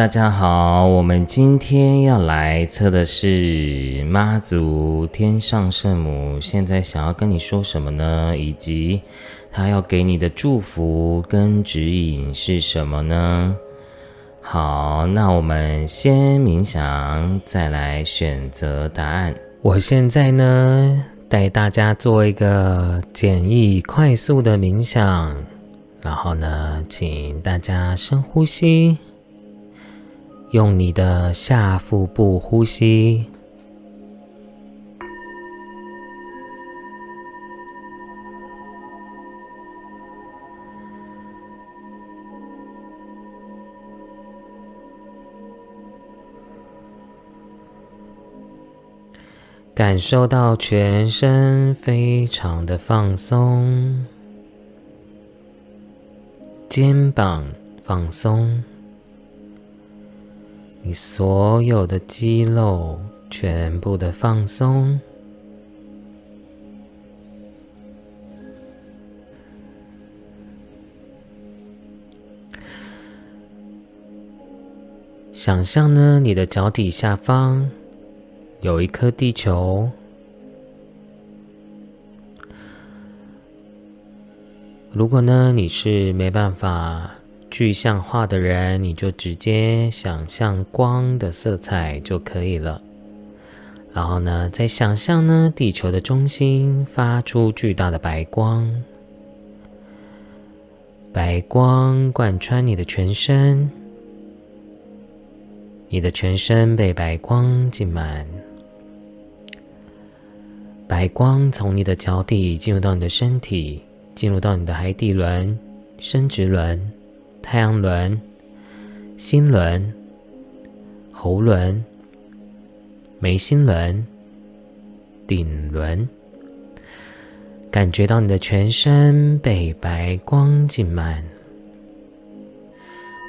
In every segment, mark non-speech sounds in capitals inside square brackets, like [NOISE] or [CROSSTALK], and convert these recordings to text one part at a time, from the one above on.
大家好，我们今天要来测的是妈祖天上圣母，现在想要跟你说什么呢？以及他要给你的祝福跟指引是什么呢？好，那我们先冥想，再来选择答案。我现在呢，带大家做一个简易快速的冥想，然后呢，请大家深呼吸。用你的下腹部呼吸，感受到全身非常的放松，肩膀放松。你所有的肌肉全部的放松，想象呢，你的脚底下方有一颗地球。如果呢，你是没办法。具象化的人，你就直接想象光的色彩就可以了。然后呢，再想象呢，地球的中心发出巨大的白光，白光贯穿你的全身，你的全身被白光浸满，白光从你的脚底进入到你的身体，进入到你的海底轮、生殖轮。太阳轮、心轮、喉轮、眉心轮、顶轮，感觉到你的全身被白光浸满。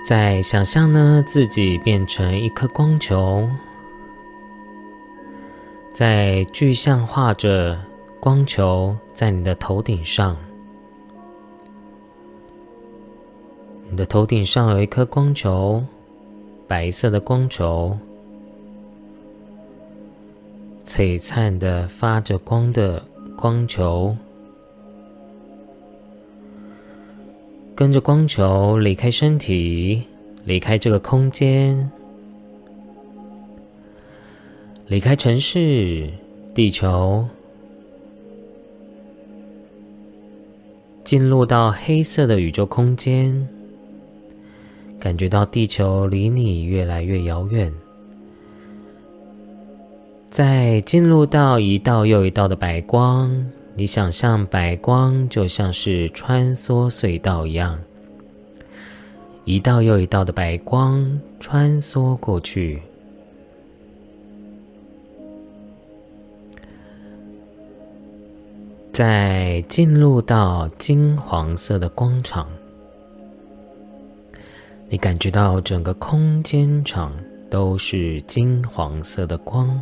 再想象呢，自己变成一颗光球，在具象化着光球在你的头顶上。你的头顶上有一颗光球，白色的光球，璀璨的发着光的光球，跟着光球离开身体，离开这个空间，离开城市、地球，进入到黑色的宇宙空间。感觉到地球离你越来越遥远，在进入到一道又一道的白光，你想象白光就像是穿梭隧道一样，一道又一道的白光穿梭过去，在进入到金黄色的光场。你感觉到整个空间场都是金黄色的光。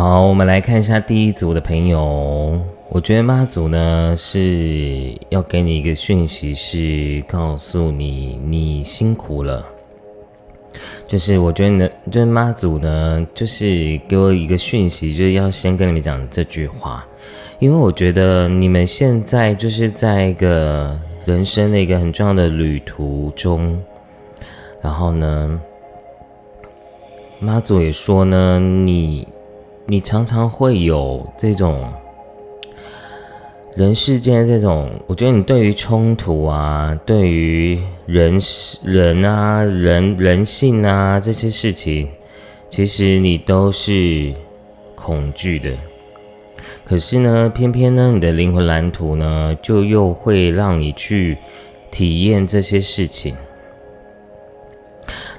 好，我们来看一下第一组的朋友。我觉得妈祖呢是要给你一个讯息，是告诉你你辛苦了。就是我觉得呢，就是妈祖呢，就是给我一个讯息，就是要先跟你们讲这句话，因为我觉得你们现在就是在一个人生的一个很重要的旅途中，然后呢，妈祖也说呢，你你常常会有这种。人世间这种，我觉得你对于冲突啊，对于人人啊、人人性啊这些事情，其实你都是恐惧的。可是呢，偏偏呢，你的灵魂蓝图呢，就又会让你去体验这些事情。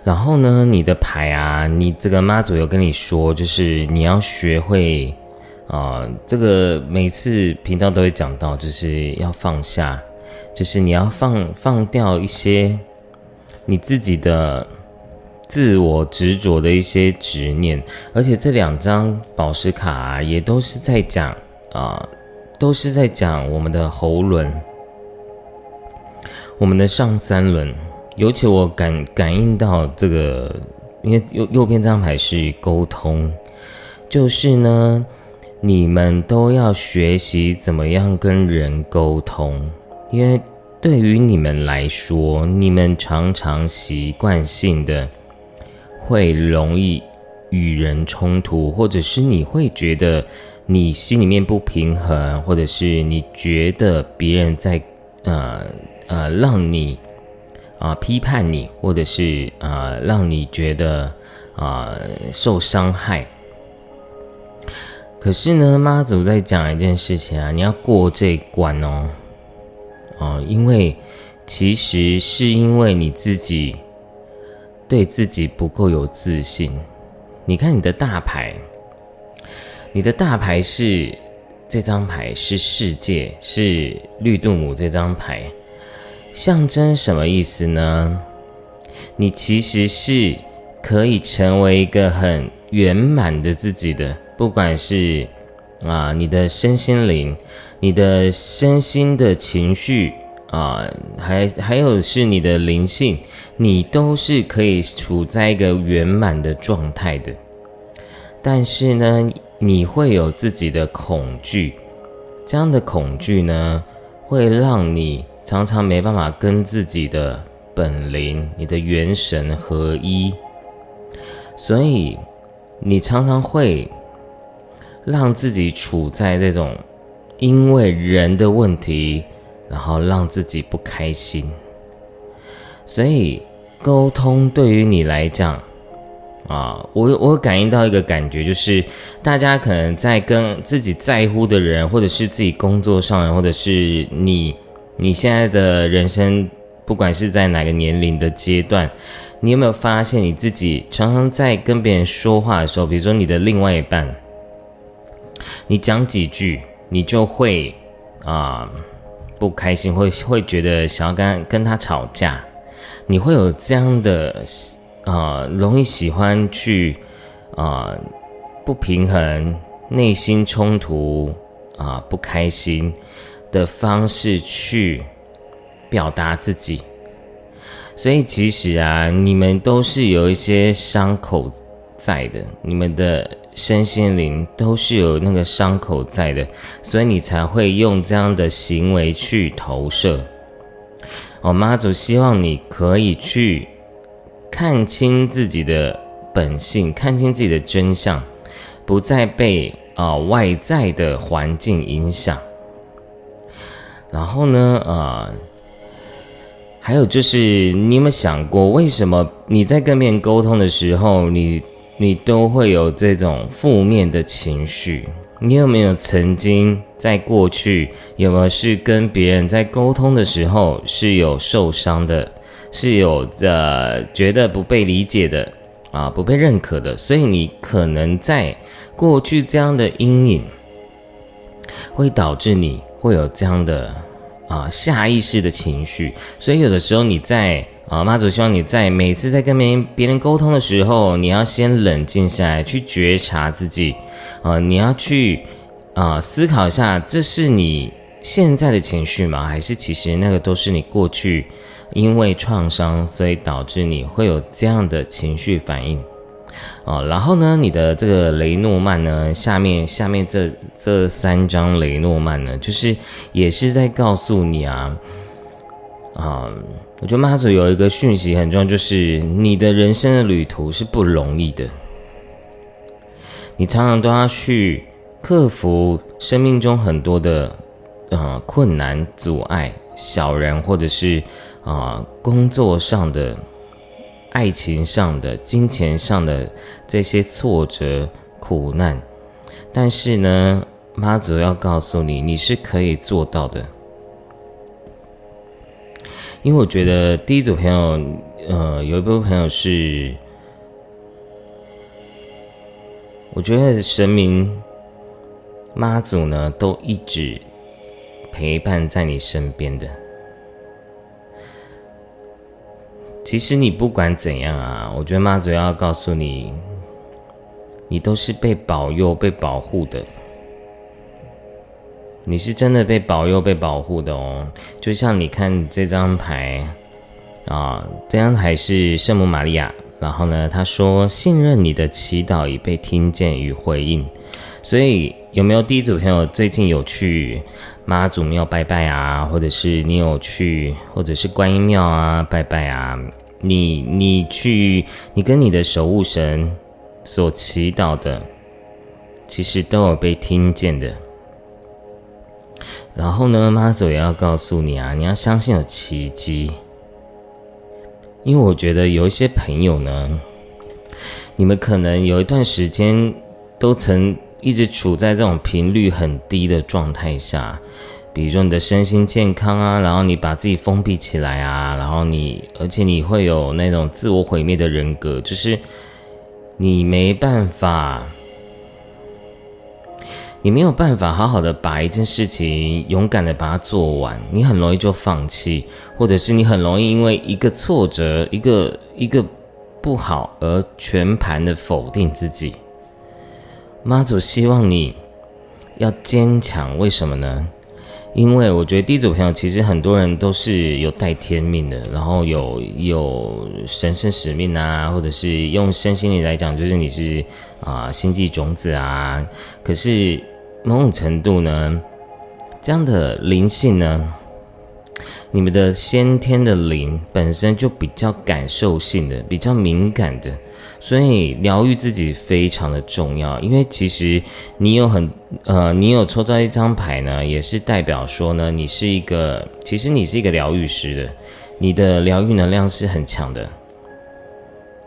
然后呢，你的牌啊，你这个妈祖有跟你说，就是你要学会。啊，这个每次频道都会讲到，就是要放下，就是你要放放掉一些你自己的自我执着的一些执念，而且这两张宝石卡也都是在讲啊，都是在讲我们的喉轮，我们的上三轮，尤其我感感应到这个，因为右右边这张牌是沟通，就是呢。你们都要学习怎么样跟人沟通，因为对于你们来说，你们常常习惯性的会容易与人冲突，或者是你会觉得你心里面不平衡，或者是你觉得别人在呃呃让你啊批判你，或者是啊让你觉得啊受伤害。可是呢，妈祖在讲一件事情啊，你要过这关哦，哦，因为其实是因为你自己对自己不够有自信。你看你的大牌，你的大牌是这张牌是世界，是绿度母这张牌，象征什么意思呢？你其实是可以成为一个很圆满的自己的。不管是啊，你的身心灵，你的身心的情绪啊，还还有是你的灵性，你都是可以处在一个圆满的状态的。但是呢，你会有自己的恐惧，这样的恐惧呢，会让你常常没办法跟自己的本灵、你的元神合一，所以你常常会。让自己处在这种因为人的问题，然后让自己不开心。所以沟通对于你来讲，啊，我我感应到一个感觉，就是大家可能在跟自己在乎的人，或者是自己工作上，或者是你你现在的人生，不管是在哪个年龄的阶段，你有没有发现你自己常常在跟别人说话的时候，比如说你的另外一半。你讲几句，你就会啊不开心，会会觉得想要跟跟他吵架，你会有这样的啊容易喜欢去啊不平衡、内心冲突啊不开心的方式去表达自己，所以其实啊，你们都是有一些伤口在的，你们的。身心灵都是有那个伤口在的，所以你才会用这样的行为去投射。哦，妈祖希望你可以去看清自己的本性，看清自己的真相，不再被啊外在的环境影响。然后呢，呃，还有就是，你有没有想过，为什么你在跟别人沟通的时候，你？你都会有这种负面的情绪，你有没有曾经在过去有没有是跟别人在沟通的时候是有受伤的，是有呃觉得不被理解的？啊，不被认可的，所以你可能在过去这样的阴影，会导致你会有这样的啊下意识的情绪，所以有的时候你在。啊，妈祖希望你在每次在跟别人别人沟通的时候，你要先冷静下来，去觉察自己。啊，你要去啊思考一下，这是你现在的情绪吗？还是其实那个都是你过去因为创伤，所以导致你会有这样的情绪反应。哦，然后呢，你的这个雷诺曼呢，下面下面这这三张雷诺曼呢，就是也是在告诉你啊，啊，我觉得妈祖有一个讯息很重要，就是你的人生的旅途是不容易的，你常常都要去克服生命中很多的呃困难阻碍，小人或者是啊工作上的。爱情上的、金钱上的这些挫折、苦难，但是呢，妈祖要告诉你，你是可以做到的。因为我觉得第一组朋友，呃，有一部分朋友是，我觉得神明妈祖呢，都一直陪伴在你身边的。其实你不管怎样啊，我觉得妈祖要告诉你，你都是被保佑、被保护的。你是真的被保佑、被保护的哦。就像你看这张牌啊，这张牌是圣母玛利亚。然后呢，他说信任你的祈祷已被听见与回应。所以有没有第一组朋友最近有去妈祖庙拜拜啊？或者是你有去，或者是观音庙啊拜拜啊？你你去，你跟你的守护神所祈祷的，其实都有被听见的。然后呢，妈祖也要告诉你啊，你要相信有奇迹。因为我觉得有一些朋友呢，你们可能有一段时间都曾一直处在这种频率很低的状态下。比如说你的身心健康啊，然后你把自己封闭起来啊，然后你，而且你会有那种自我毁灭的人格，就是你没办法，你没有办法好好的把一件事情勇敢的把它做完，你很容易就放弃，或者是你很容易因为一个挫折、一个一个不好而全盘的否定自己。妈祖希望你要坚强，为什么呢？因为我觉得第一组朋友其实很多人都是有带天命的，然后有有神圣使命啊，或者是用身心灵来讲，就是你是啊星际种子啊。可是某种程度呢，这样的灵性呢，你们的先天的灵本身就比较感受性的，比较敏感的。所以疗愈自己非常的重要，因为其实你有很呃，你有抽到一张牌呢，也是代表说呢，你是一个，其实你是一个疗愈师的，你的疗愈能量是很强的。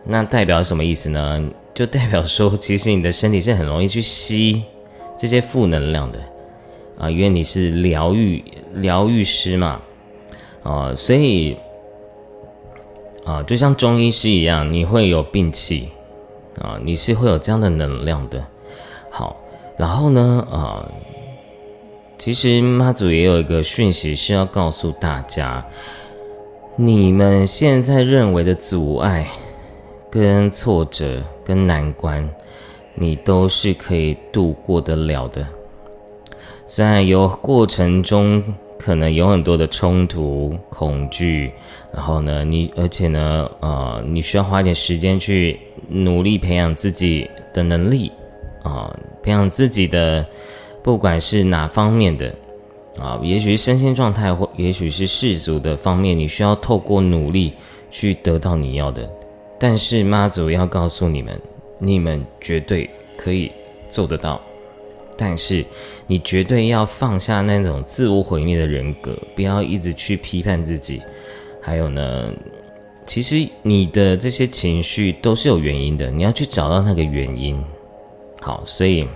那代表什么意思呢？就代表说，其实你的身体是很容易去吸这些负能量的啊，因为你是疗愈疗愈师嘛，啊，所以。啊，就像中医师一样，你会有病气，啊，你是会有这样的能量的。好，然后呢，啊，其实妈祖也有一个讯息是要告诉大家，你们现在认为的阻碍、跟挫折、跟难关，你都是可以度过得了的。虽然有过程中。可能有很多的冲突、恐惧，然后呢，你而且呢，呃，你需要花一点时间去努力培养自己的能力，啊，培养自己的，不管是哪方面的，啊，也许是身心状态，或也许是世俗的方面，你需要透过努力去得到你要的。但是妈祖要告诉你们，你们绝对可以做得到。但是，你绝对要放下那种自我毁灭的人格，不要一直去批判自己。还有呢，其实你的这些情绪都是有原因的，你要去找到那个原因。好，所以，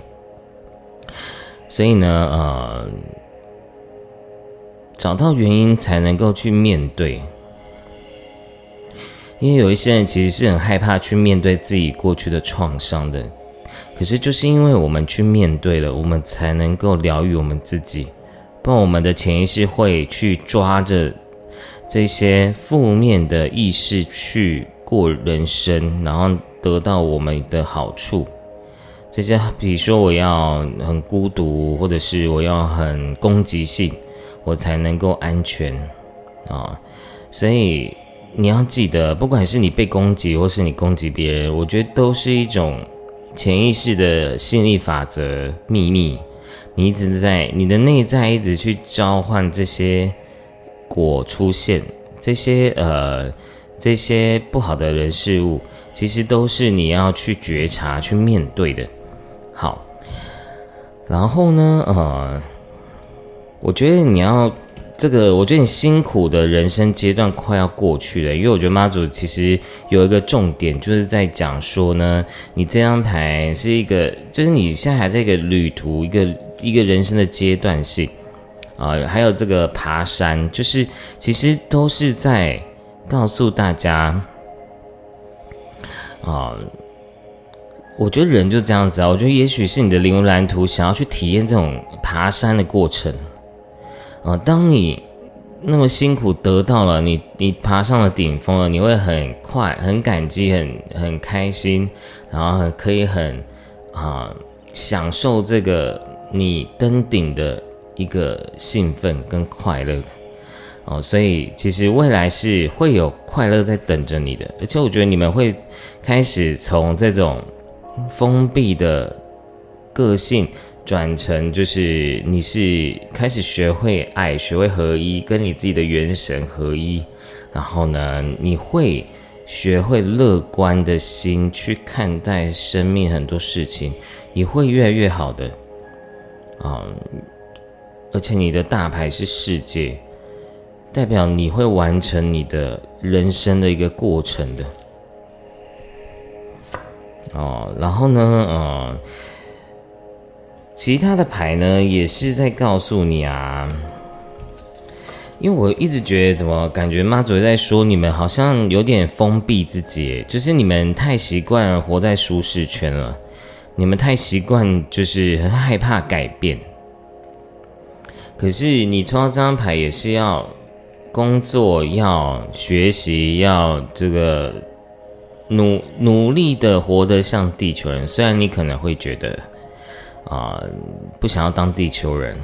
所以呢，呃，找到原因才能够去面对。因为有一些人其实是很害怕去面对自己过去的创伤的。可是，就是因为我们去面对了，我们才能够疗愈我们自己。不然，我们的潜意识会去抓着这些负面的意识去过人生，然后得到我们的好处。这些，比如说，我要很孤独，或者是我要很攻击性，我才能够安全啊。所以你要记得，不管是你被攻击，或是你攻击别人，我觉得都是一种潜意识的吸引力法则秘密。你一直在你的内在一直去召唤这些果出现，这些呃这些不好的人事物，其实都是你要去觉察、去面对的。好，然后呢，呃，我觉得你要。这个我觉得你辛苦的人生阶段快要过去了，因为我觉得妈祖其实有一个重点，就是在讲说呢，你这张牌是一个，就是你现在还在一个旅途，一个一个人生的阶段性啊，还有这个爬山，就是其实都是在告诉大家啊，我觉得人就这样子啊，我觉得也许是你的灵魂蓝图想要去体验这种爬山的过程。啊，当你那么辛苦得到了你，你爬上了顶峰了，你会很快、很感激、很很开心，然后可以很啊享受这个你登顶的一个兴奋跟快乐哦。所以其实未来是会有快乐在等着你的，而且我觉得你们会开始从这种封闭的个性。转成就是你是开始学会爱，学会合一，跟你自己的元神合一，然后呢，你会学会乐观的心去看待生命很多事情，你会越来越好的啊！而且你的大牌是世界，代表你会完成你的人生的一个过程的哦。然后呢，呃。其他的牌呢，也是在告诉你啊，因为我一直觉得，怎么感觉妈祖在说你们好像有点封闭自己，就是你们太习惯活在舒适圈了，你们太习惯就是很害怕改变。可是你抽到这张牌也是要工作、要学习、要这个努努力的活得像地球人，虽然你可能会觉得。啊，不想要当地球人，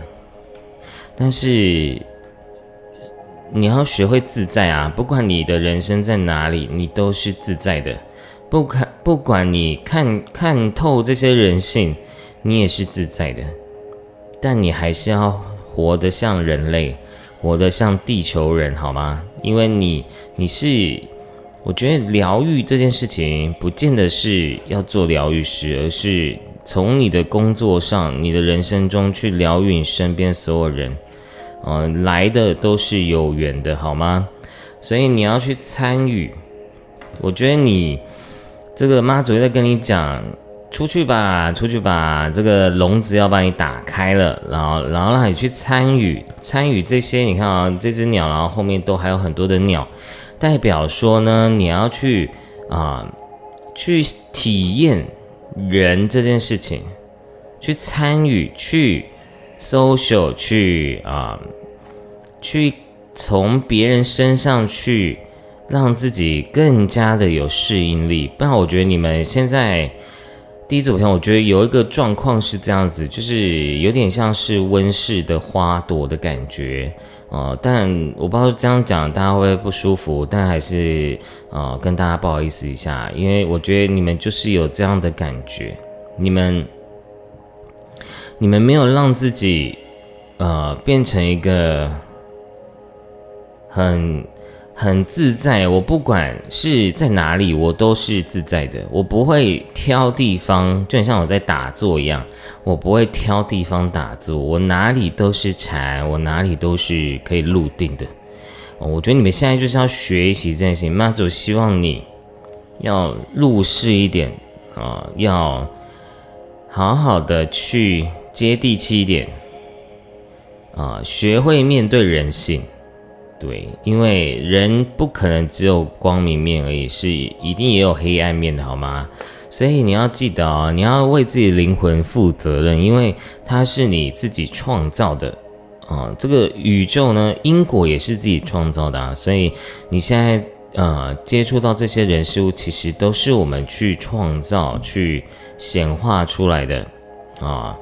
但是你要学会自在啊！不管你的人生在哪里，你都是自在的。不看，不管你看看透这些人性，你也是自在的。但你还是要活得像人类，活得像地球人，好吗？因为你，你是，我觉得疗愈这件事情，不见得是要做疗愈师，而是。从你的工作上，你的人生中去疗愈你身边所有人，呃，来的都是有缘的，好吗？所以你要去参与。我觉得你这个妈祖在跟你讲，出去吧，出去吧，这个笼子要把你打开了，然后，然后让你去参与，参与这些。你看啊，这只鸟，然后后面都还有很多的鸟，代表说呢，你要去啊，去体验。人这件事情，去参与，去 social，去啊，去从别人身上去让自己更加的有适应力。不然，我觉得你们现在第一组朋友，我觉得有一个状况是这样子，就是有点像是温室的花朵的感觉。哦，但我不知道这样讲大家会不会不舒服，但还是呃跟大家不好意思一下，因为我觉得你们就是有这样的感觉，你们你们没有让自己呃变成一个很。很自在，我不管是在哪里，我都是自在的。我不会挑地方，就很像我在打坐一样，我不会挑地方打坐，我哪里都是禅，我哪里都是可以入定的。我觉得你们现在就是要学习这件事情，妈祖希望你要入世一点啊，要好好的去接地气一点啊，学会面对人性。对，因为人不可能只有光明面而已，是一定也有黑暗面的，好吗？所以你要记得哦，你要为自己灵魂负责任，因为它是你自己创造的啊。这个宇宙呢，因果也是自己创造的啊。所以你现在呃接触到这些人事物，其实都是我们去创造、去显化出来的啊。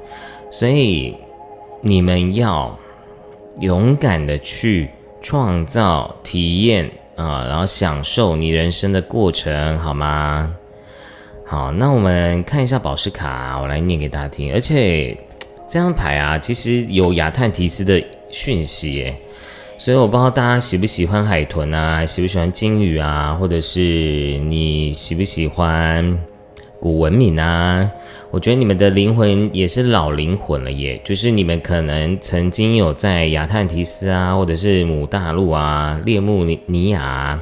所以你们要勇敢的去。创造、体验啊，然后享受你人生的过程，好吗？好，那我们看一下宝石卡，我来念给大家听。而且这张牌啊，其实有亚特提斯的讯息耶，所以我不知道大家喜不喜欢海豚啊，喜不喜欢鲸鱼啊，或者是你喜不喜欢古文明啊？我觉得你们的灵魂也是老灵魂了耶，就是你们可能曾经有在亚特提斯啊，或者是母大陆啊、列穆尼亚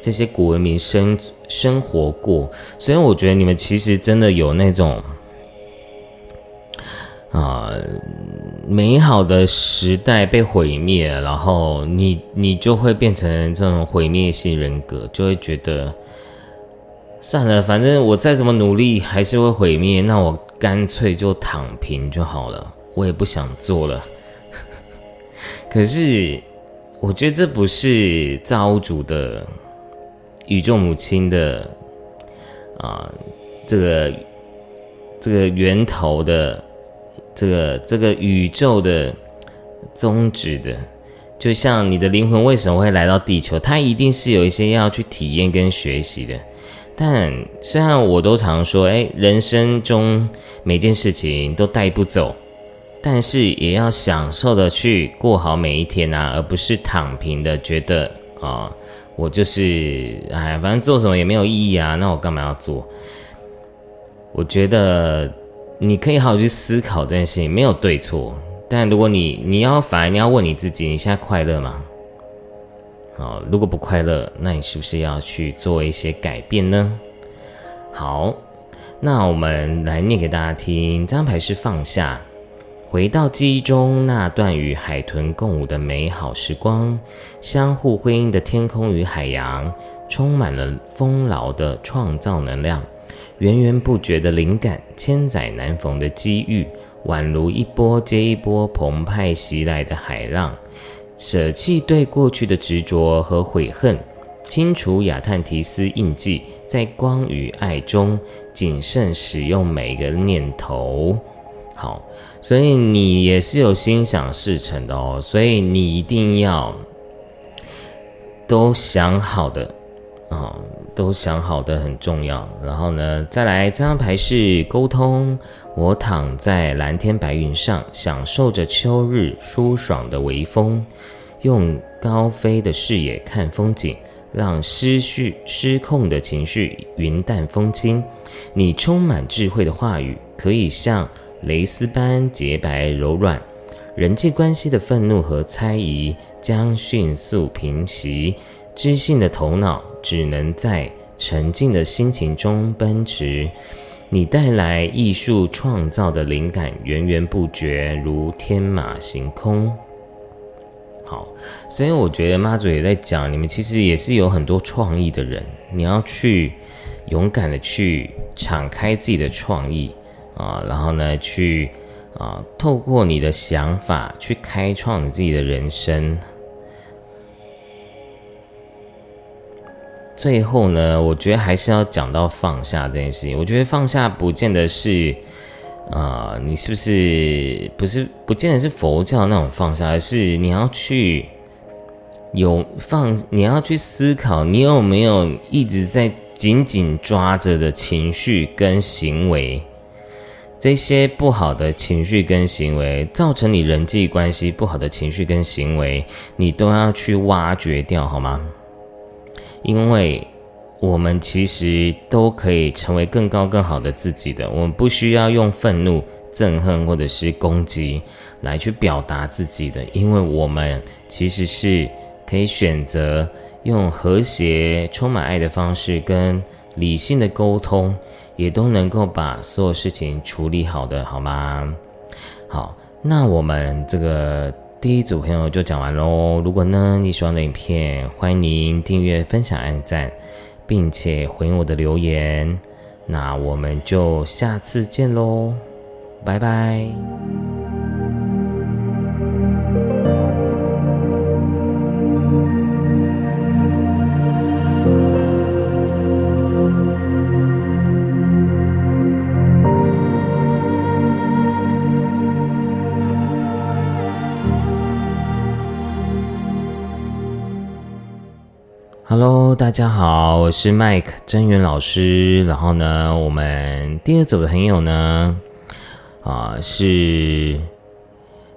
这些古文明生生活过，所以我觉得你们其实真的有那种啊美好的时代被毁灭，然后你你就会变成这种毁灭性人格，就会觉得。算了，反正我再怎么努力还是会毁灭，那我干脆就躺平就好了，我也不想做了。[LAUGHS] 可是，我觉得这不是造物主的宇宙母亲的啊，这个这个源头的这个这个宇宙的宗旨的，就像你的灵魂为什么会来到地球，它一定是有一些要去体验跟学习的。但虽然我都常说，哎，人生中每件事情都带不走，但是也要享受的去过好每一天啊，而不是躺平的觉得啊，我就是哎，反正做什么也没有意义啊，那我干嘛要做？我觉得你可以好好去思考这件事情，没有对错。但如果你你要反而你要问你自己，你现在快乐吗？哦，如果不快乐，那你是不是要去做一些改变呢？好，那我们来念给大家听。这张牌是放下，回到记忆中那段与海豚共舞的美好时光，相互辉映的天空与海洋，充满了丰饶的创造能量，源源不绝的灵感，千载难逢的机遇，宛如一波接一波澎湃袭来的海浪。舍弃对过去的执着和悔恨，清除亚特提斯印记，在光与爱中谨慎使用每一个念头。好，所以你也是有心想事成的哦，所以你一定要都想好的啊，都想好的很重要。然后呢，再来这张牌是沟通。我躺在蓝天白云上，享受着秋日舒爽的微风，用高飞的视野看风景，让失序失控的情绪云淡风轻。你充满智慧的话语，可以像蕾丝般洁白柔软。人际关系的愤怒和猜疑将迅速平息，知性的头脑只能在沉静的心情中奔驰。你带来艺术创造的灵感源源不绝，如天马行空。好，所以我觉得妈祖也在讲，你们其实也是有很多创意的人，你要去勇敢的去敞开自己的创意啊，然后呢，去啊，透过你的想法去开创你自己的人生。最后呢，我觉得还是要讲到放下这件事情。我觉得放下不见得是，啊，你是不是不是不见得是佛教那种放下，而是你要去有放，你要去思考，你有没有一直在紧紧抓着的情绪跟行为，这些不好的情绪跟行为，造成你人际关系不好的情绪跟行为，你都要去挖掘掉，好吗？因为我们其实都可以成为更高更好的自己的，我们不需要用愤怒、憎恨或者是攻击来去表达自己的，因为我们其实是可以选择用和谐、充满爱的方式跟理性的沟通，也都能够把所有事情处理好的，好吗？好，那我们这个。第一组朋友就讲完喽。如果呢你喜欢的影片，欢迎您订阅、分享、按赞，并且回应我的留言。那我们就下次见喽，拜拜。Hello，大家好，我是 Mike 真源老师。然后呢，我们第二组的朋友呢，啊，是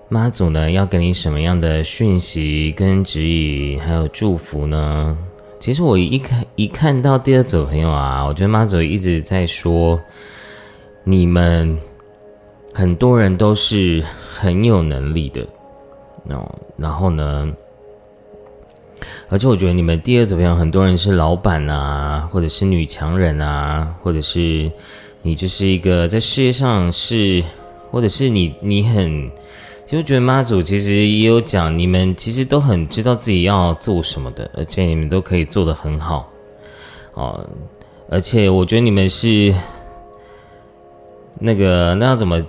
妈祖呢要给你什么样的讯息跟指引，还有祝福呢？其实我一看一看到第二组朋友啊，我觉得妈祖一直在说，你们很多人都是很有能力的，哦，然后呢？而且我觉得你们第二组朋友很多人是老板啊，或者是女强人啊，或者是你就是一个在事业上是，或者是你你很，其实我觉得妈祖其实也有讲，你们其实都很知道自己要做什么的，而且你们都可以做得很好哦。而且我觉得你们是那个那要怎么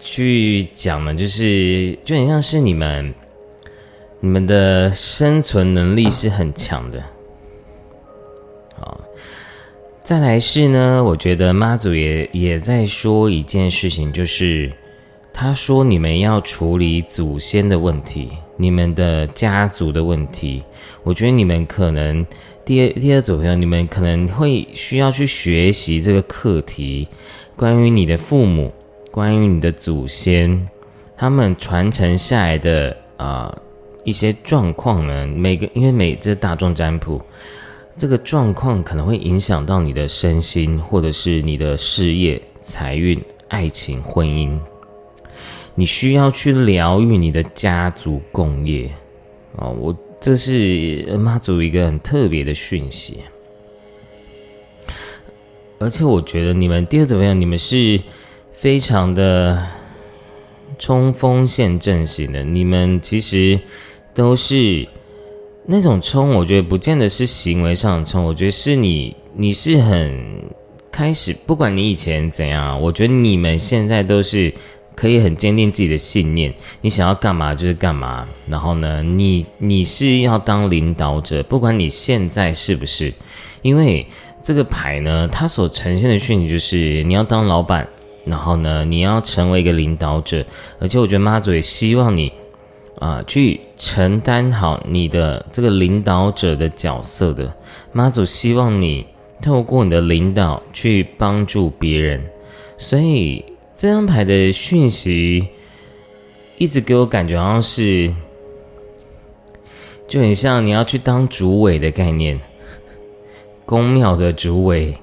去讲呢？就是就很像是你们。你们的生存能力是很强的，好，再来是呢，我觉得妈祖也也在说一件事情，就是他说你们要处理祖先的问题，你们的家族的问题。我觉得你们可能第二第二组朋友，你们可能会需要去学习这个课题，关于你的父母，关于你的祖先，他们传承下来的啊。一些状况呢，每个因为每这大众占卜，这个状况可能会影响到你的身心，或者是你的事业、财运、爱情、婚姻。你需要去疗愈你的家族共业啊！我这是妈祖一个很特别的讯息，而且我觉得你们第二怎么样？你们是非常的冲锋陷阵型的，你们其实。都是那种冲，我觉得不见得是行为上的冲，我觉得是你，你是很开始，不管你以前怎样，我觉得你们现在都是可以很坚定自己的信念，你想要干嘛就是干嘛。然后呢，你你是要当领导者，不管你现在是不是，因为这个牌呢，它所呈现的讯息就是你要当老板，然后呢，你要成为一个领导者，而且我觉得妈祖也希望你。啊，去承担好你的这个领导者的角色的。妈祖，希望你透过你的领导去帮助别人，所以这张牌的讯息一直给我感觉好像是，就很像你要去当主委的概念，宫庙的主委，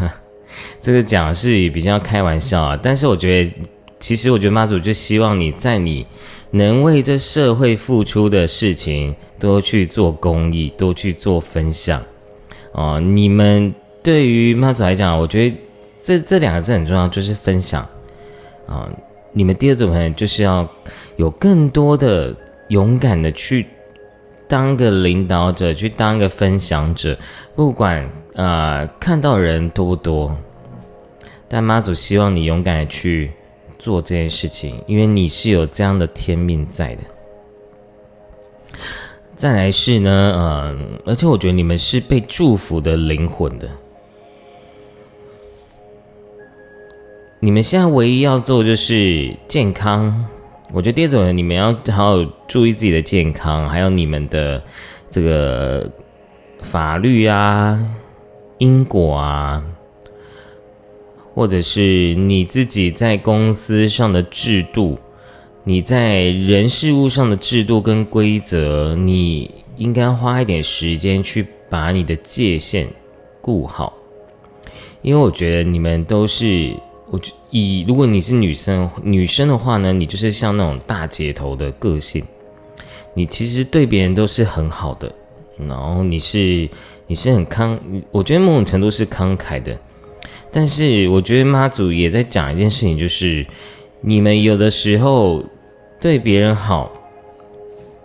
[LAUGHS] 这个讲是比较开玩笑啊，但是我觉得，其实我觉得妈祖就希望你在你。能为这社会付出的事情，多去做公益，多去做分享。哦，你们对于妈祖来讲，我觉得这这两个字很重要，就是分享。啊，你们第二种朋友就是要有更多的勇敢的去当个领导者，去当个分享者，不管啊看到人多不多，但妈祖希望你勇敢的去。做这件事情，因为你是有这样的天命在的。再来是呢，嗯，而且我觉得你们是被祝福的灵魂的。你们现在唯一要做就是健康。我觉得第二种人，你们要好好注意自己的健康，还有你们的这个法律啊、因果啊。或者是你自己在公司上的制度，你在人事物上的制度跟规则，你应该花一点时间去把你的界限顾好。因为我觉得你们都是，我以如果你是女生，女生的话呢，你就是像那种大姐头的个性，你其实对别人都是很好的，然后你是你是很慷，我觉得某种程度是慷慨的。但是我觉得妈祖也在讲一件事情，就是你们有的时候对别人好，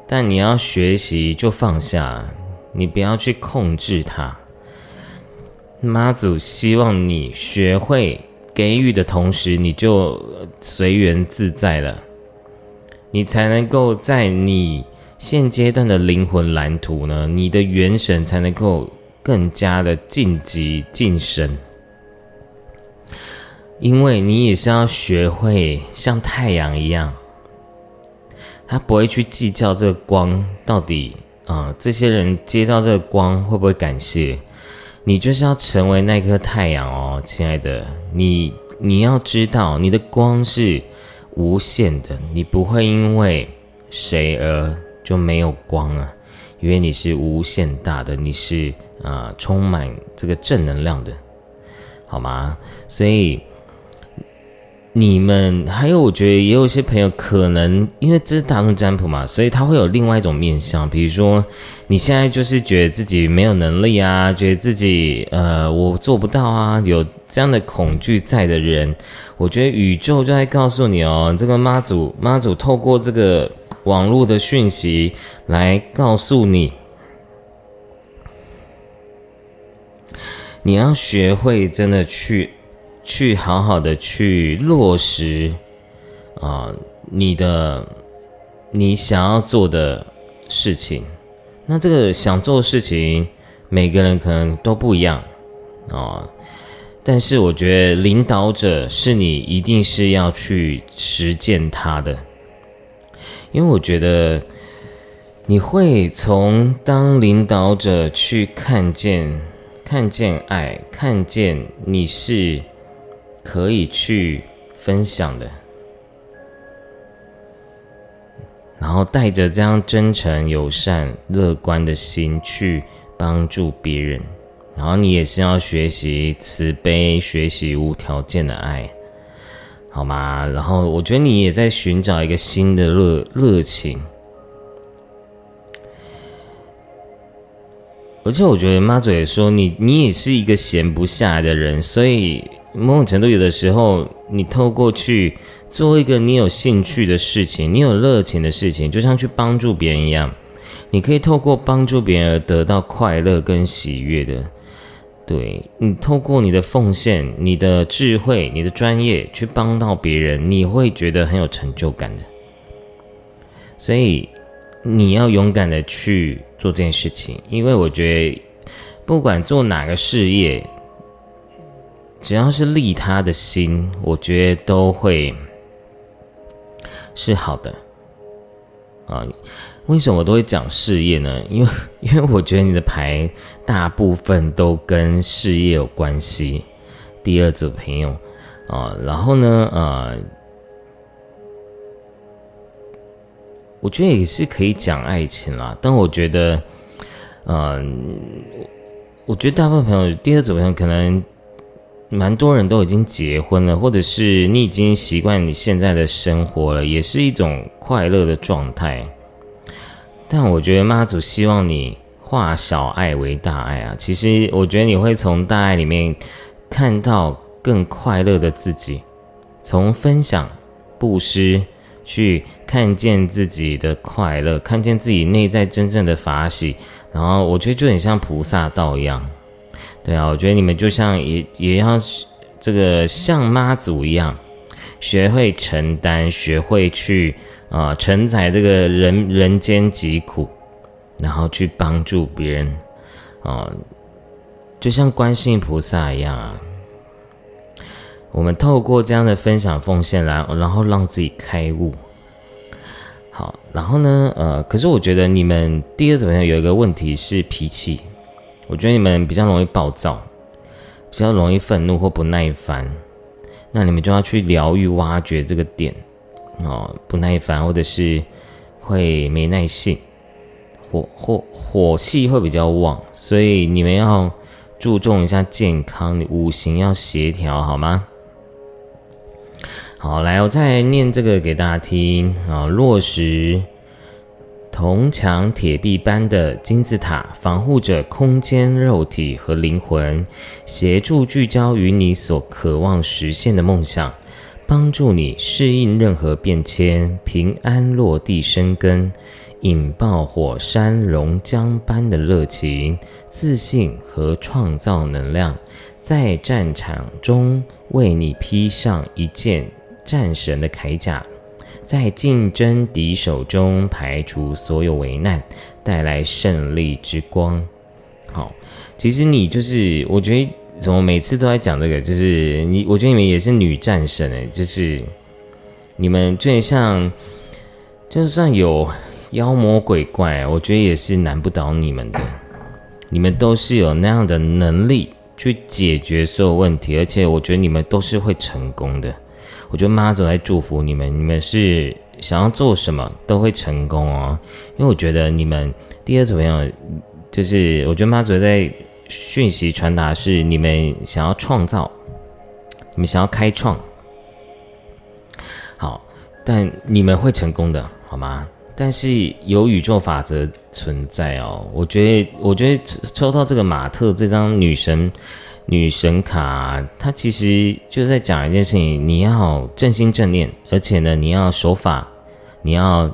但你要学习就放下，你不要去控制他。妈祖希望你学会给予的同时，你就随缘自在了，你才能够在你现阶段的灵魂蓝图呢，你的元神才能够更加的晋级晋升。因为你也是要学会像太阳一样，他不会去计较这个光到底啊，这些人接到这个光会不会感谢？你就是要成为那颗太阳哦，亲爱的，你你要知道，你的光是无限的，你不会因为谁而就没有光啊，因为你是无限大的，你是啊充满这个正能量的，好吗？所以。你们还有，我觉得也有一些朋友可能因为这是大众占卜嘛，所以他会有另外一种面相。比如说，你现在就是觉得自己没有能力啊，觉得自己呃我做不到啊，有这样的恐惧在的人，我觉得宇宙就在告诉你哦，这个妈祖妈祖透过这个网络的讯息来告诉你，你要学会真的去。去好好的去落实啊，你的你想要做的事情。那这个想做的事情，每个人可能都不一样啊。但是我觉得领导者是你一定是要去实践它的，因为我觉得你会从当领导者去看见看见爱，看见你是。可以去分享的，然后带着这样真诚、友善、乐观的心去帮助别人，然后你也是要学习慈悲，学习无条件的爱，好吗？然后我觉得你也在寻找一个新的热热情，而且我觉得妈祖也说你，你也是一个闲不下来的人，所以。某种程度，有的时候，你透过去做一个你有兴趣的事情，你有热情的事情，就像去帮助别人一样，你可以透过帮助别人而得到快乐跟喜悦的。对你透过你的奉献、你的智慧、你的专业去帮到别人，你会觉得很有成就感的。所以你要勇敢的去做这件事情，因为我觉得不管做哪个事业。只要是利他的心，我觉得都会是好的啊。为什么我都会讲事业呢？因为 [LAUGHS] 因为我觉得你的牌大部分都跟事业有关系。第二组朋友啊，然后呢，呃，我觉得也是可以讲爱情啦。但我觉得，嗯，我觉得大部分朋友，第二组朋友可能。蛮多人都已经结婚了，或者是你已经习惯你现在的生活了，也是一种快乐的状态。但我觉得妈祖希望你化小爱为大爱啊！其实我觉得你会从大爱里面看到更快乐的自己，从分享布施去看见自己的快乐，看见自己内在真正的法喜。然后我觉得就很像菩萨道一样。对啊，我觉得你们就像也也要这个像妈祖一样，学会承担，学会去啊承载这个人人间疾苦，然后去帮助别人啊，就像观世音菩萨一样啊。我们透过这样的分享奉献来，然后让自己开悟。好，然后呢，呃，可是我觉得你们第二种朋友有一个问题是脾气。我觉得你们比较容易暴躁，比较容易愤怒或不耐烦，那你们就要去疗愈、挖掘这个点哦，不耐烦或者是会没耐性，火火火气会比较旺，所以你们要注重一下健康，你五行要协调，好吗？好，来，我再念这个给大家听啊，落实。铜墙铁壁般的金字塔，防护着空间、肉体和灵魂，协助聚焦于你所渴望实现的梦想，帮助你适应任何变迁，平安落地生根，引爆火山熔浆般的热情、自信和创造能量，在战场中为你披上一件战神的铠甲。在竞争敌手中排除所有危难，带来胜利之光。好，其实你就是，我觉得怎么每次都在讲这个，就是你，我觉得你们也是女战神哎，就是你们就像，就算有妖魔鬼怪，我觉得也是难不倒你们的。你们都是有那样的能力去解决所有问题，而且我觉得你们都是会成功的。我觉得妈祖在祝福你们，你们是想要做什么都会成功哦。因为我觉得你们第二组朋友，就是我觉得妈祖在讯息传达是你们想要创造，你们想要开创。好，但你们会成功的，好吗？但是有宇宙法则存在哦，我觉得，我觉得抽到这个马特这张女神女神卡，它其实就在讲一件事情：你要正心正念，而且呢，你要守法，你要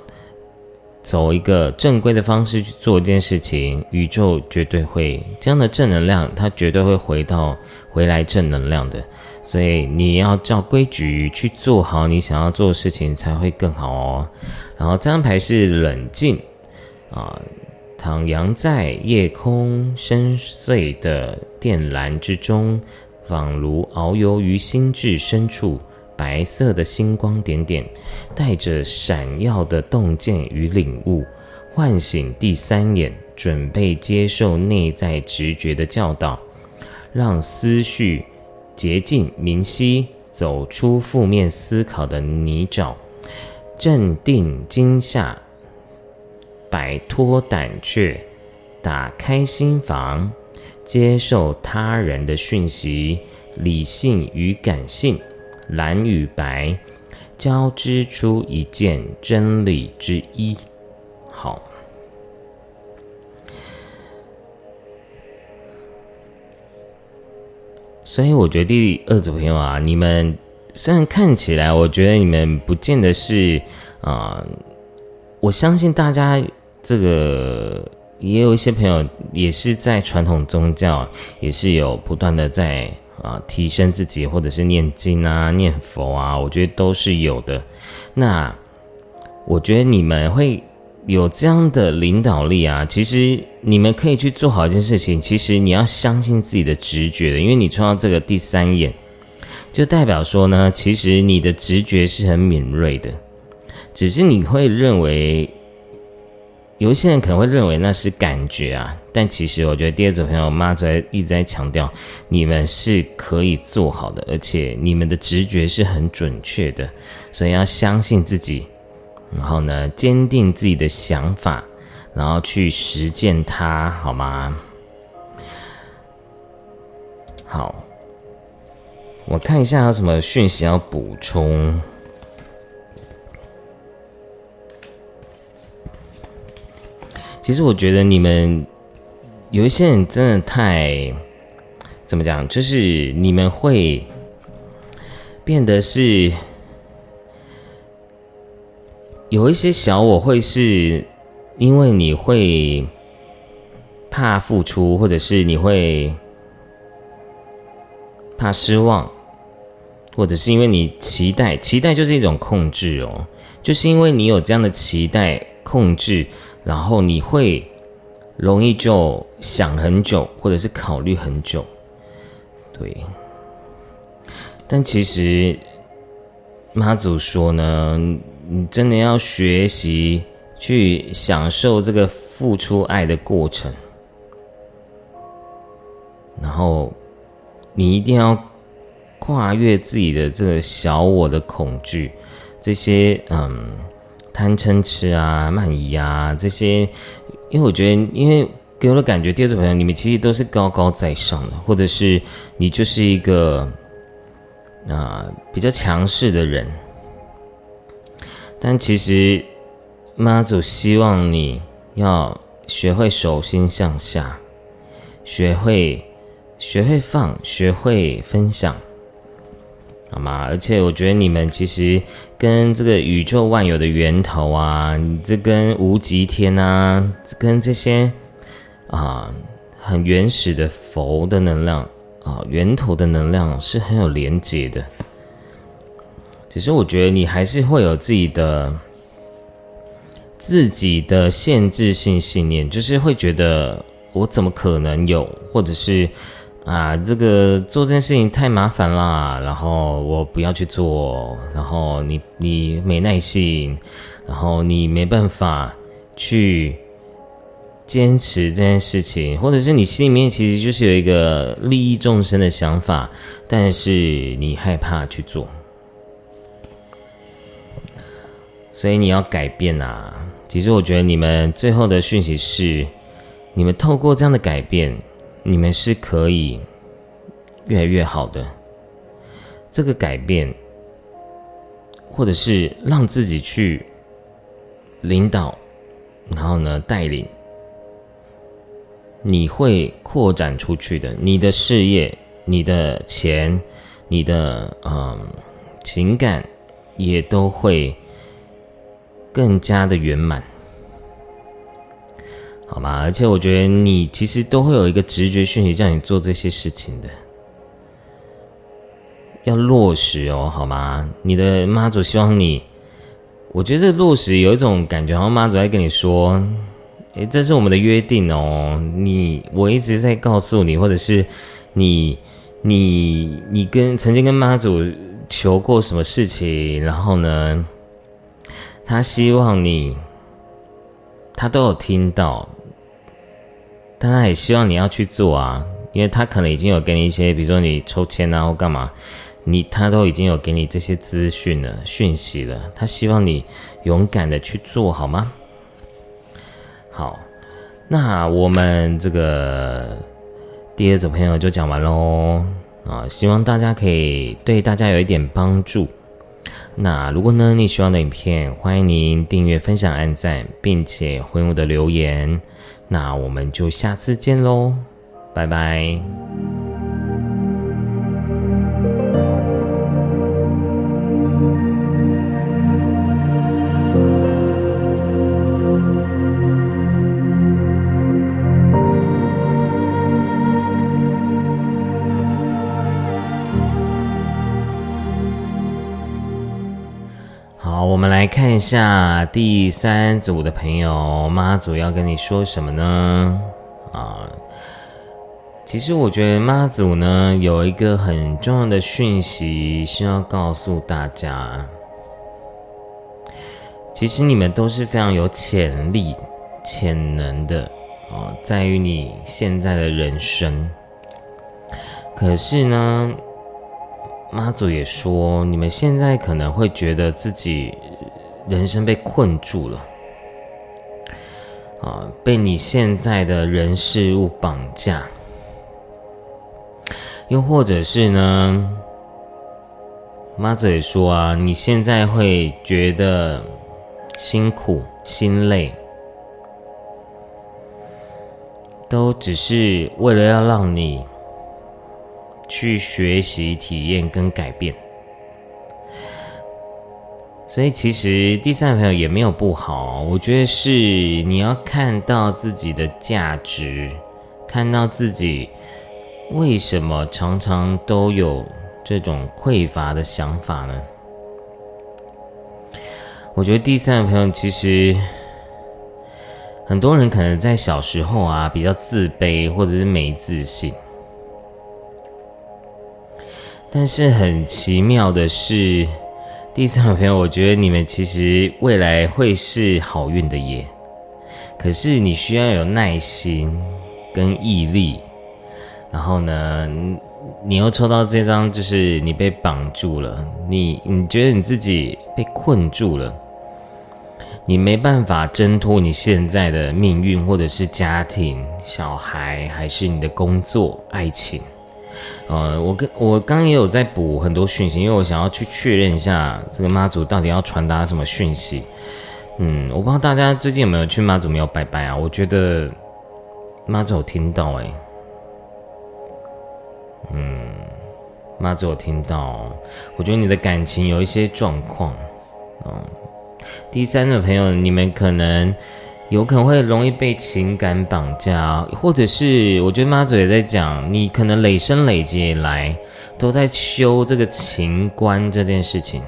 走一个正规的方式去做一件事情，宇宙绝对会这样的正能量，它绝对会回到回来正能量的。所以你要照规矩去做好你想要做的事情，才会更好哦。然后这张牌是冷静啊，徜徉在夜空深邃的靛蓝之中，仿如遨游于心智深处，白色的星光点点，带着闪耀的洞见与领悟，唤醒第三眼，准备接受内在直觉的教导，让思绪。洁净明晰，走出负面思考的泥沼，镇定惊吓，摆脱胆怯，打开心房，接受他人的讯息，理性与感性，蓝与白，交织出一件真理之一。好。所以我觉得第二组朋友啊，你们虽然看起来，我觉得你们不见得是啊，我相信大家这个也有一些朋友也是在传统宗教，也是有不断的在啊提升自己，或者是念经啊、念佛啊，我觉得都是有的。那我觉得你们会。有这样的领导力啊，其实你们可以去做好一件事情。其实你要相信自己的直觉的，因为你创造这个第三眼，就代表说呢，其实你的直觉是很敏锐的。只是你会认为，有一些人可能会认为那是感觉啊，但其实我觉得第二组朋友妈在一直在强调，你们是可以做好的，而且你们的直觉是很准确的，所以要相信自己。然后呢，坚定自己的想法，然后去实践它，好吗？好，我看一下有什么讯息要补充。其实我觉得你们有一些人真的太怎么讲，就是你们会变得是。有一些小我会是，因为你会怕付出，或者是你会怕失望，或者是因为你期待，期待就是一种控制哦，就是因为你有这样的期待控制，然后你会容易就想很久，或者是考虑很久，对。但其实妈祖说呢。你真的要学习去享受这个付出爱的过程，然后你一定要跨越自己的这个小我的恐惧，这些嗯贪嗔痴啊、慢疑啊这些，因为我觉得，因为给我的感觉，第二种朋友你们其实都是高高在上的，或者是你就是一个啊比较强势的人。但其实，妈祖希望你要学会手心向下，学会学会放，学会分享，好吗？而且我觉得你们其实跟这个宇宙万有的源头啊，这跟无极天啊，跟这些啊很原始的佛的能量啊，源头的能量是很有连结的。其实我觉得你还是会有自己的自己的限制性信念，就是会觉得我怎么可能有，或者是啊，这个做这件事情太麻烦啦，然后我不要去做，然后你你没耐性，然后你没办法去坚持这件事情，或者是你心里面其实就是有一个利益众生的想法，但是你害怕去做，所以你要改变啊！其实我觉得你们最后的讯息是，你们透过这样的改变，你们是可以越来越好的。这个改变，或者是让自己去领导，然后呢带领。你会扩展出去的，你的事业、你的钱、你的嗯情感，也都会更加的圆满，好吗？而且我觉得你其实都会有一个直觉讯息，叫你做这些事情的，要落实哦，好吗？你的妈祖希望你，我觉得这落实有一种感觉，好像妈祖在跟你说。诶，这是我们的约定哦。你我一直在告诉你，或者是你你你跟曾经跟妈祖求过什么事情，然后呢，他希望你，他都有听到，但他也希望你要去做啊，因为他可能已经有给你一些，比如说你抽签啊或干嘛，你他都已经有给你这些资讯了、讯息了，他希望你勇敢的去做好吗？好，那我们这个第二组朋友就讲完喽啊，希望大家可以对大家有一点帮助。那如果呢你喜欢的影片，欢迎您订阅、分享、按赞，并且回我的留言。那我们就下次见喽，拜拜。看一下第三组的朋友，妈祖要跟你说什么呢？啊，其实我觉得妈祖呢有一个很重要的讯息是要告诉大家，其实你们都是非常有潜力、潜能的哦，在于你现在的人生。可是呢，妈祖也说，你们现在可能会觉得自己。人生被困住了，啊，被你现在的人事物绑架，又或者是呢，妈子也说啊，你现在会觉得辛苦、心累，都只是为了要让你去学习、体验跟改变。所以其实第三个朋友也没有不好，我觉得是你要看到自己的价值，看到自己为什么常常都有这种匮乏的想法呢？我觉得第三个朋友其实很多人可能在小时候啊比较自卑或者是没自信，但是很奇妙的是。第三位朋友，我觉得你们其实未来会是好运的耶，可是你需要有耐心跟毅力，然后呢，你又抽到这张，就是你被绑住了，你你觉得你自己被困住了，你没办法挣脱你现在的命运，或者是家庭、小孩，还是你的工作、爱情。呃，我跟我刚也有在补很多讯息，因为我想要去确认一下这个妈祖到底要传达什么讯息。嗯，我不知道大家最近有没有去妈祖庙拜拜啊？我觉得妈祖有听到哎，嗯，妈祖有听到，我觉得你的感情有一些状况。嗯，第三的朋友，你们可能。有可能会容易被情感绑架，或者是我觉得妈祖也在讲，你可能累生累劫以来都在修这个情关这件事情，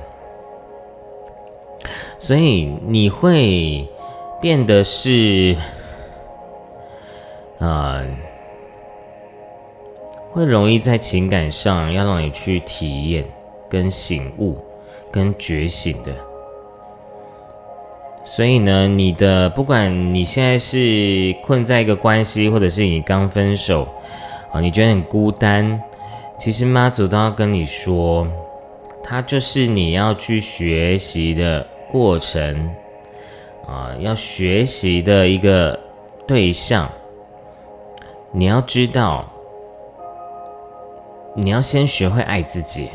所以你会变得是，啊，会容易在情感上要让你去体验、跟醒悟、跟觉醒的。所以呢，你的不管你现在是困在一个关系，或者是你刚分手啊，你觉得很孤单，其实妈祖都要跟你说，他就是你要去学习的过程啊，要学习的一个对象。你要知道，你要先学会爱自己。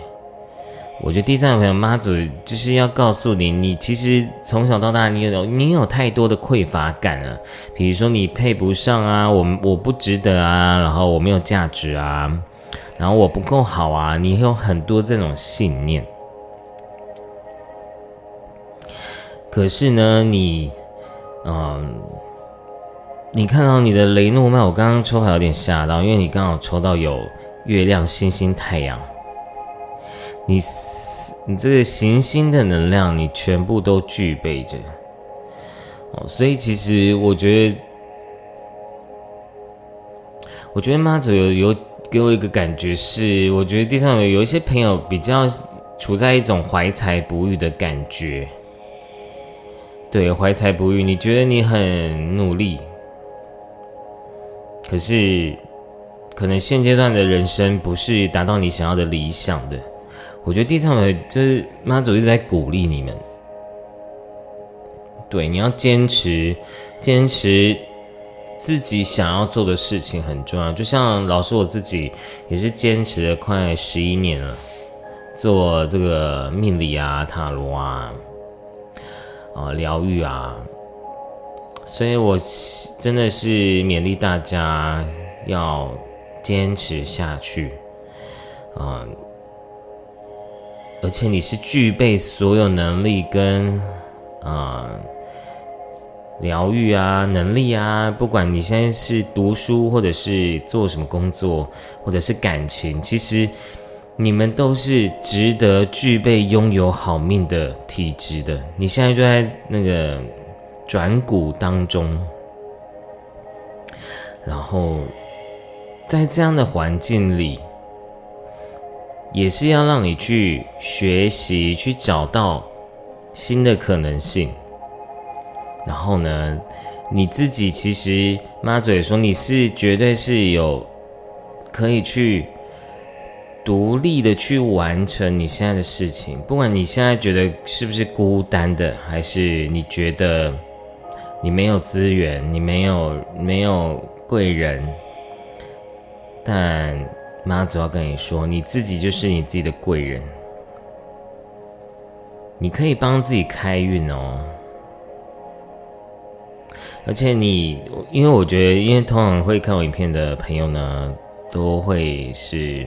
我觉得第三个朋友妈祖就是要告诉你，你其实从小到大，你有你有太多的匮乏感了。比如说你配不上啊，我我不值得啊，然后我没有价值啊，然后我不够好啊，你有很多这种信念。可是呢，你，嗯。你看到你的雷诺曼，我刚刚抽牌有点吓到，因为你刚好抽到有月亮、星星、太阳，你你这个行星的能量，你全部都具备着哦。所以其实我觉得，我觉得妈祖有有给我一个感觉是，我觉得地上有有一些朋友比较处在一种怀才不遇的感觉，对，怀才不遇，你觉得你很努力。可是，可能现阶段的人生不是达到你想要的理想的。我觉得地上的就是妈祖一直在鼓励你们，对，你要坚持，坚持自己想要做的事情很重要。就像老师我自己也是坚持了快十一年了，做这个命理啊、塔罗啊、啊疗愈啊。所以，我真的是勉励大家要坚持下去，啊！而且你是具备所有能力跟啊疗愈啊能力啊，不管你现在是读书，或者是做什么工作，或者是感情，其实你们都是值得具备拥有好命的体质的。你现在就在那个。转股当中，然后在这样的环境里，也是要让你去学习，去找到新的可能性。然后呢，你自己其实妈嘴说你是绝对是有可以去独立的去完成你现在的事情，不管你现在觉得是不是孤单的，还是你觉得。你没有资源，你没有没有贵人，但妈祖要跟你说，你自己就是你自己的贵人，你可以帮自己开运哦。而且你，因为我觉得，因为通常会看我影片的朋友呢，都会是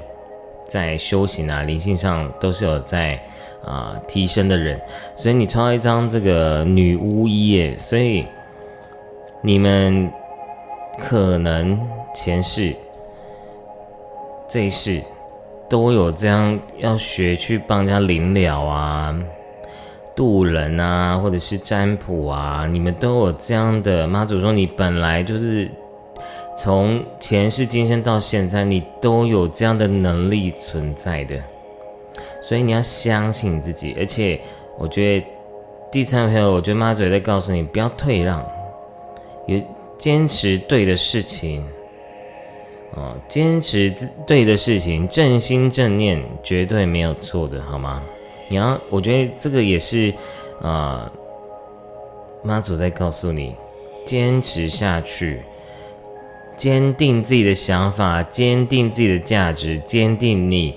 在修行啊、灵性上都是有在啊提升的人，所以你抽到一张这个女巫一耶，所以。你们可能前世、这一世都有这样要学去帮人家临了啊、渡人啊，或者是占卜啊，你们都有这样的。妈祖说，你本来就是从前世今生到现在，你都有这样的能力存在的，所以你要相信自己。而且，我觉得第三个朋友，我觉得妈祖也在告诉你，不要退让。也坚持对的事情，哦，坚持对的事情，正心正念绝对没有错的，好吗？你要，我觉得这个也是，啊，妈祖在告诉你，坚持下去，坚定自己的想法，坚定自己的价值，坚定你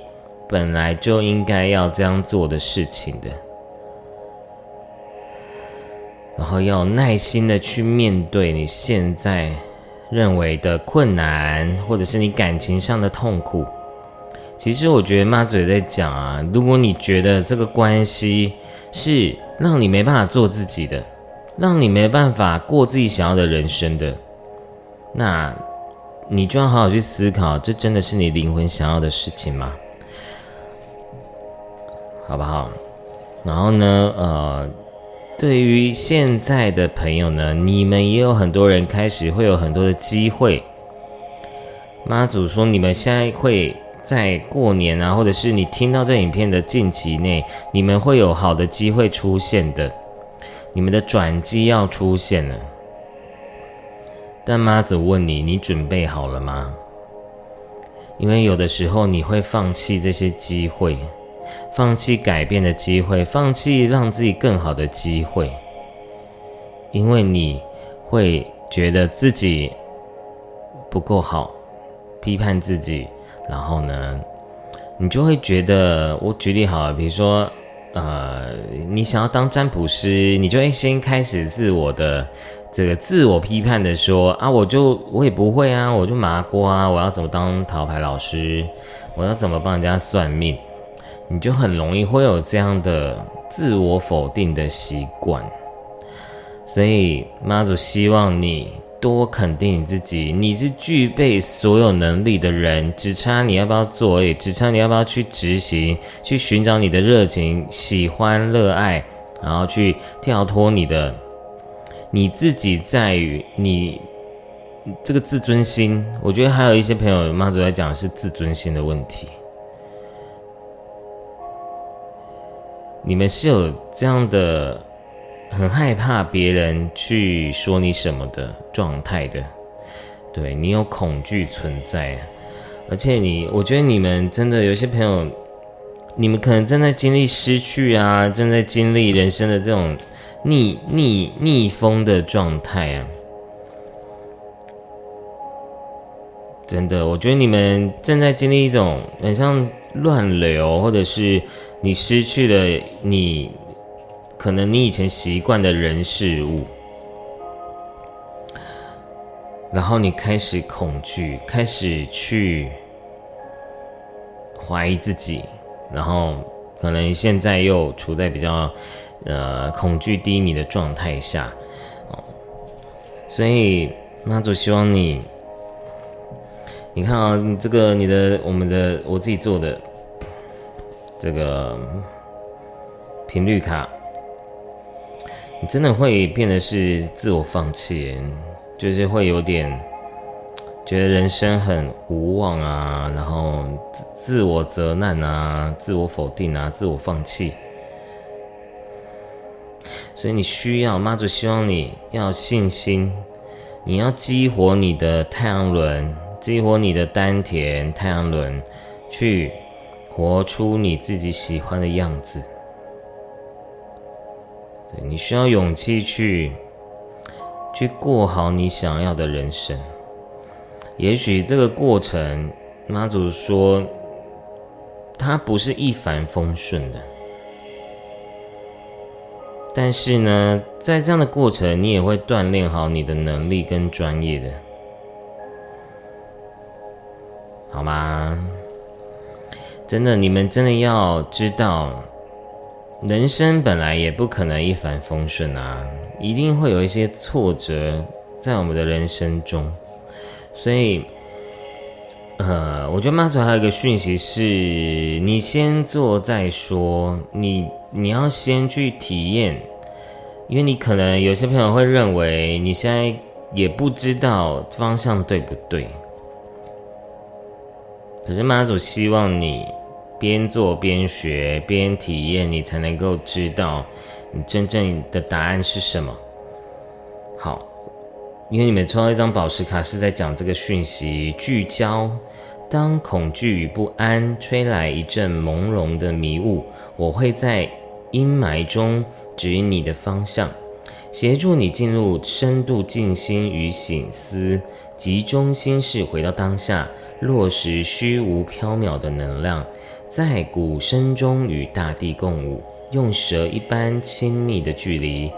本来就应该要这样做的事情的。然后要耐心的去面对你现在认为的困难，或者是你感情上的痛苦。其实我觉得妈嘴在讲啊，如果你觉得这个关系是让你没办法做自己的，让你没办法过自己想要的人生的，那你就要好好去思考，这真的是你灵魂想要的事情吗？好不好？然后呢，呃。对于现在的朋友呢，你们也有很多人开始会有很多的机会。妈祖说，你们现在会在过年啊，或者是你听到这影片的近期内，你们会有好的机会出现的。你们的转机要出现了。但妈祖问你：你准备好了吗？因为有的时候你会放弃这些机会，放弃改变的机会，放弃让自己更好的机会，因为你会觉得自己不够好，批判自己，然后呢，你就会觉得，我举例好了，比如说，呃，你想要当占卜师，你就会先开始自我的。这个自我批判的说啊，我就我也不会啊，我就麻瓜啊，我要怎么当桃牌老师？我要怎么帮人家算命？你就很容易会有这样的自我否定的习惯。所以妈祖希望你多肯定你自己，你是具备所有能力的人，只差你要不要做而已，只差你要不要去执行，去寻找你的热情、喜欢、热爱，然后去跳脱你的。你自己在于你这个自尊心，我觉得还有一些朋友妈祖在讲是自尊心的问题。你们是有这样的很害怕别人去说你什么的状态的，对你有恐惧存在，而且你，我觉得你们真的有些朋友，你们可能正在经历失去啊，正在经历人生的这种。逆逆逆风的状态啊！真的，我觉得你们正在经历一种很像乱流，或者是你失去了你可能你以前习惯的人事物，然后你开始恐惧，开始去怀疑自己，然后可能现在又处在比较。呃，恐惧低迷的状态下，哦，所以妈祖希望你，你看啊，你这个你的我们的我自己做的这个频率卡，你真的会变得是自我放弃，就是会有点觉得人生很无望啊，然后自自我责难啊，自我否定啊，自我放弃。所以你需要妈祖希望你要信心，你要激活你的太阳轮，激活你的丹田太阳轮，去活出你自己喜欢的样子。对你需要勇气去去过好你想要的人生。也许这个过程，妈祖说，它不是一帆风顺的。但是呢，在这样的过程，你也会锻炼好你的能力跟专业的，好吗？真的，你们真的要知道，人生本来也不可能一帆风顺啊，一定会有一些挫折在我们的人生中。所以，呃，我觉得妈祖还有一个讯息是：你先做再说，你。你要先去体验，因为你可能有些朋友会认为你现在也不知道方向对不对。可是妈祖希望你边做边学边体验，你才能够知道你真正的答案是什么。好，因为你们抽到一张宝石卡是在讲这个讯息聚焦。当恐惧与不安吹来一阵朦胧的迷雾，我会在。阴霾中指引你的方向，协助你进入深度静心与醒思，集中心事回到当下，落实虚无缥缈的能量，在鼓声中与大地共舞，用蛇一般亲密的距离，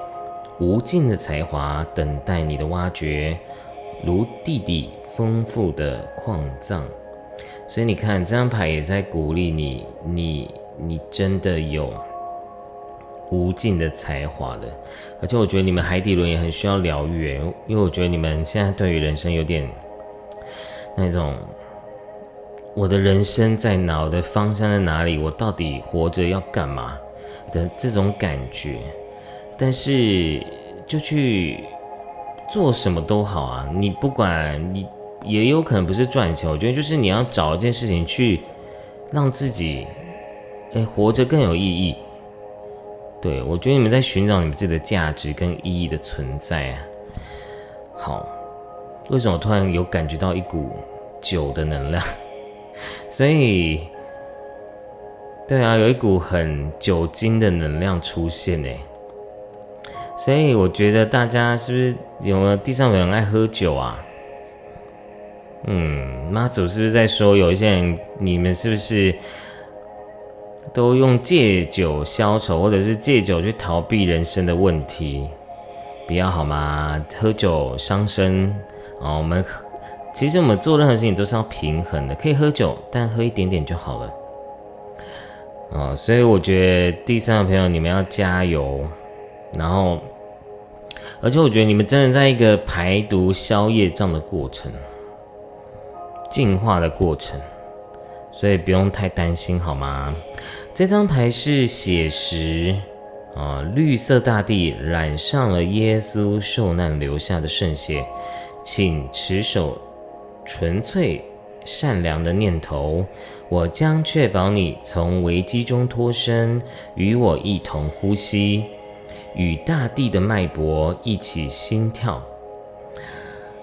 无尽的才华等待你的挖掘，如地底丰富的矿藏。所以你看，这张牌也在鼓励你，你你真的有。无尽的才华的，而且我觉得你们海底轮也很需要疗愈，因为我觉得你们现在对于人生有点那种，我的人生在哪？我的方向在哪里？我到底活着要干嘛的这种感觉？但是就去做什么都好啊，你不管你也有可能不是赚钱，我觉得就是你要找一件事情去让自己哎活着更有意义。对我觉得你们在寻找你们自己的价值跟意义的存在啊。好，为什么突然有感觉到一股酒的能量？所以，对啊，有一股很酒精的能量出现呢。所以我觉得大家是不是有没有地上有人爱喝酒啊？嗯，妈祖是不是在说有一些人，你们是不是都用借酒消愁，或者是借酒去逃避人生的问题？不要好吗？喝酒伤身啊！我们其实我们做任何事情都是要平衡的，可以喝酒，但喝一点点就好了。啊，所以我觉得第三个朋友你们要加油，然后，而且我觉得你们真的在一个排毒消业障的过程。进化的过程，所以不用太担心，好吗？这张牌是写实啊，绿色大地染上了耶稣受难留下的圣血，请持守纯粹善良的念头，我将确保你从危机中脱身，与我一同呼吸，与大地的脉搏一起心跳。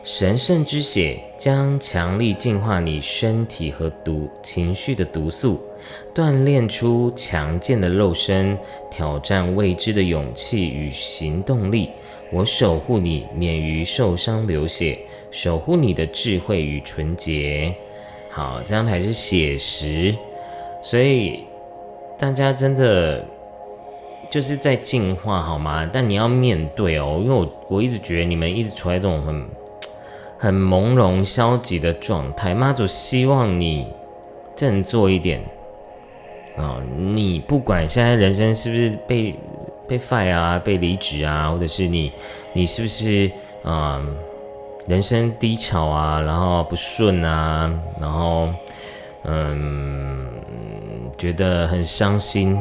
神圣之血将强力净化你身体和毒情绪的毒素，锻炼出强健的肉身，挑战未知的勇气与行动力。我守护你免于受伤流血，守护你的智慧与纯洁。好，这张牌是写实，所以大家真的就是在进化，好吗？但你要面对哦，因为我我一直觉得你们一直处在这种很。很朦胧、消极的状态，妈祖希望你振作一点啊！你不管现在人生是不是被被 fire 啊、被离职啊，或者是你你是不是啊人生低潮啊，然后不顺啊，然后嗯觉得很伤心，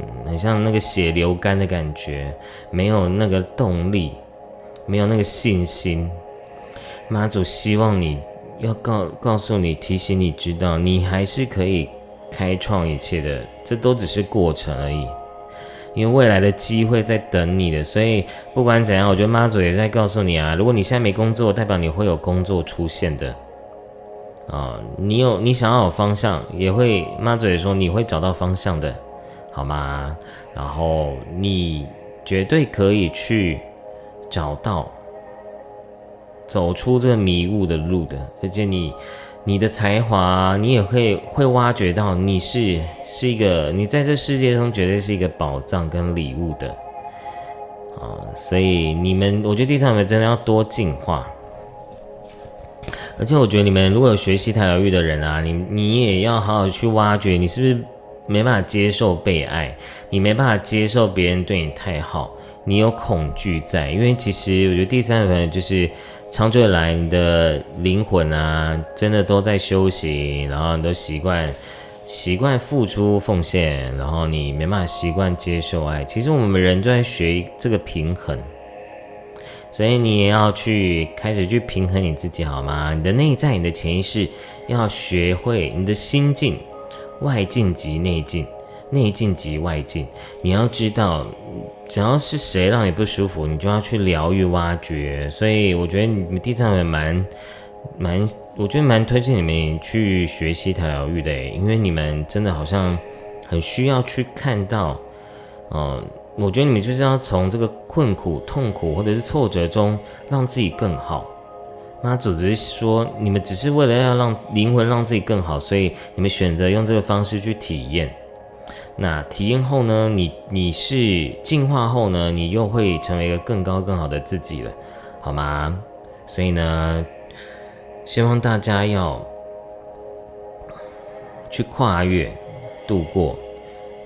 嗯，很像那个血流干的感觉，没有那个动力，没有那个信心。妈祖希望你要告告诉你，提醒你知道，你还是可以开创一切的，这都只是过程而已。因为未来的机会在等你的，所以不管怎样，我觉得妈祖也在告诉你啊，如果你现在没工作，代表你会有工作出现的啊。你有你想要有方向，也会妈祖也说你会找到方向的，好吗？然后你绝对可以去找到。走出这个迷雾的路的，而且你，你的才华，你也可以会挖掘到，你是是一个，你在这世界中绝对是一个宝藏跟礼物的，啊，所以你们，我觉得第三位真的要多进化，而且我觉得你们如果有学习台疗愈的人啊，你你也要好好去挖掘，你是不是没办法接受被爱，你没办法接受别人对你太好，你有恐惧在，因为其实我觉得第三位就是。长久以来，你的灵魂啊，真的都在修行，然后你都习惯习惯付出奉献，然后你没办法习惯接受爱。其实我们人都在学这个平衡，所以你也要去开始去平衡你自己，好吗？你的内在，你的潜意识要学会你的心境，外境及内境。内境及外境，你要知道，只要是谁让你不舒服，你就要去疗愈、挖掘。所以我觉得你们第三位蛮蛮，我觉得蛮推荐你们去学习台疗愈的，因为你们真的好像很需要去看到，嗯，我觉得你们就是要从这个困苦、痛苦或者是挫折中让自己更好。妈祖只是说，你们只是为了要让灵魂让自己更好，所以你们选择用这个方式去体验。那体验后呢？你你是进化后呢？你又会成为一个更高更好的自己了，好吗？所以呢，希望大家要去跨越、度过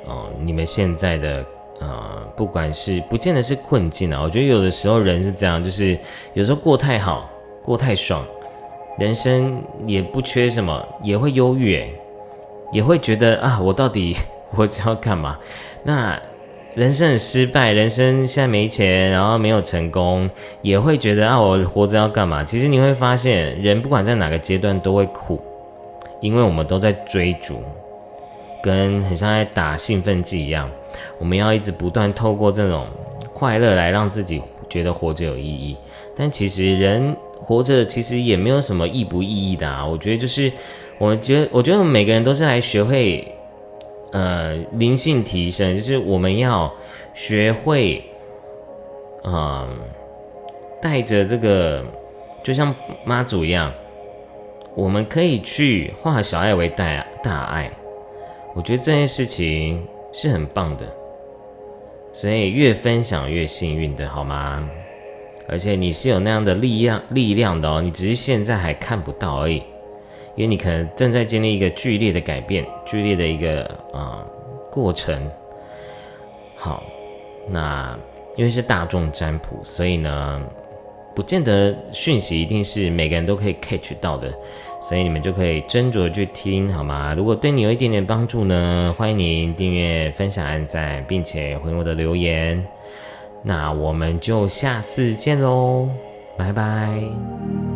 哦，你们现在的呃，不管是不见得是困境啊，我觉得有的时候人是这样，就是有时候过太好、过太爽，人生也不缺什么，也会忧郁，也会觉得啊，我到底。我知道干嘛？那人生很失败，人生现在没钱，然后没有成功，也会觉得啊，我活着要干嘛？其实你会发现，人不管在哪个阶段都会苦，因为我们都在追逐，跟很像在打兴奋剂一样，我们要一直不断透过这种快乐来让自己觉得活着有意义。但其实人活着其实也没有什么意不意义的啊。我觉得就是，我觉得我觉得我们每个人都是来学会，呃，灵性提升，就是我们要学会，嗯，带着这个，就像妈祖一样，我们可以去化小爱为大大爱。我觉得这件事情是很棒的，所以越分享越幸运的好吗？而且你是有那样的力量力量的哦，你只是现在还看不到而已，因为你可能正在经历一个剧烈的改变，剧烈的一个啊过程。好，那因为是大众占卜，所以呢，不见得讯息一定是每个人都可以 catch 到的。所以你们就可以斟酌去听，好吗？如果对你有一点点帮助呢，欢迎您订阅、分享、按赞，并且回我的留言。那我们就下次见喽，拜拜。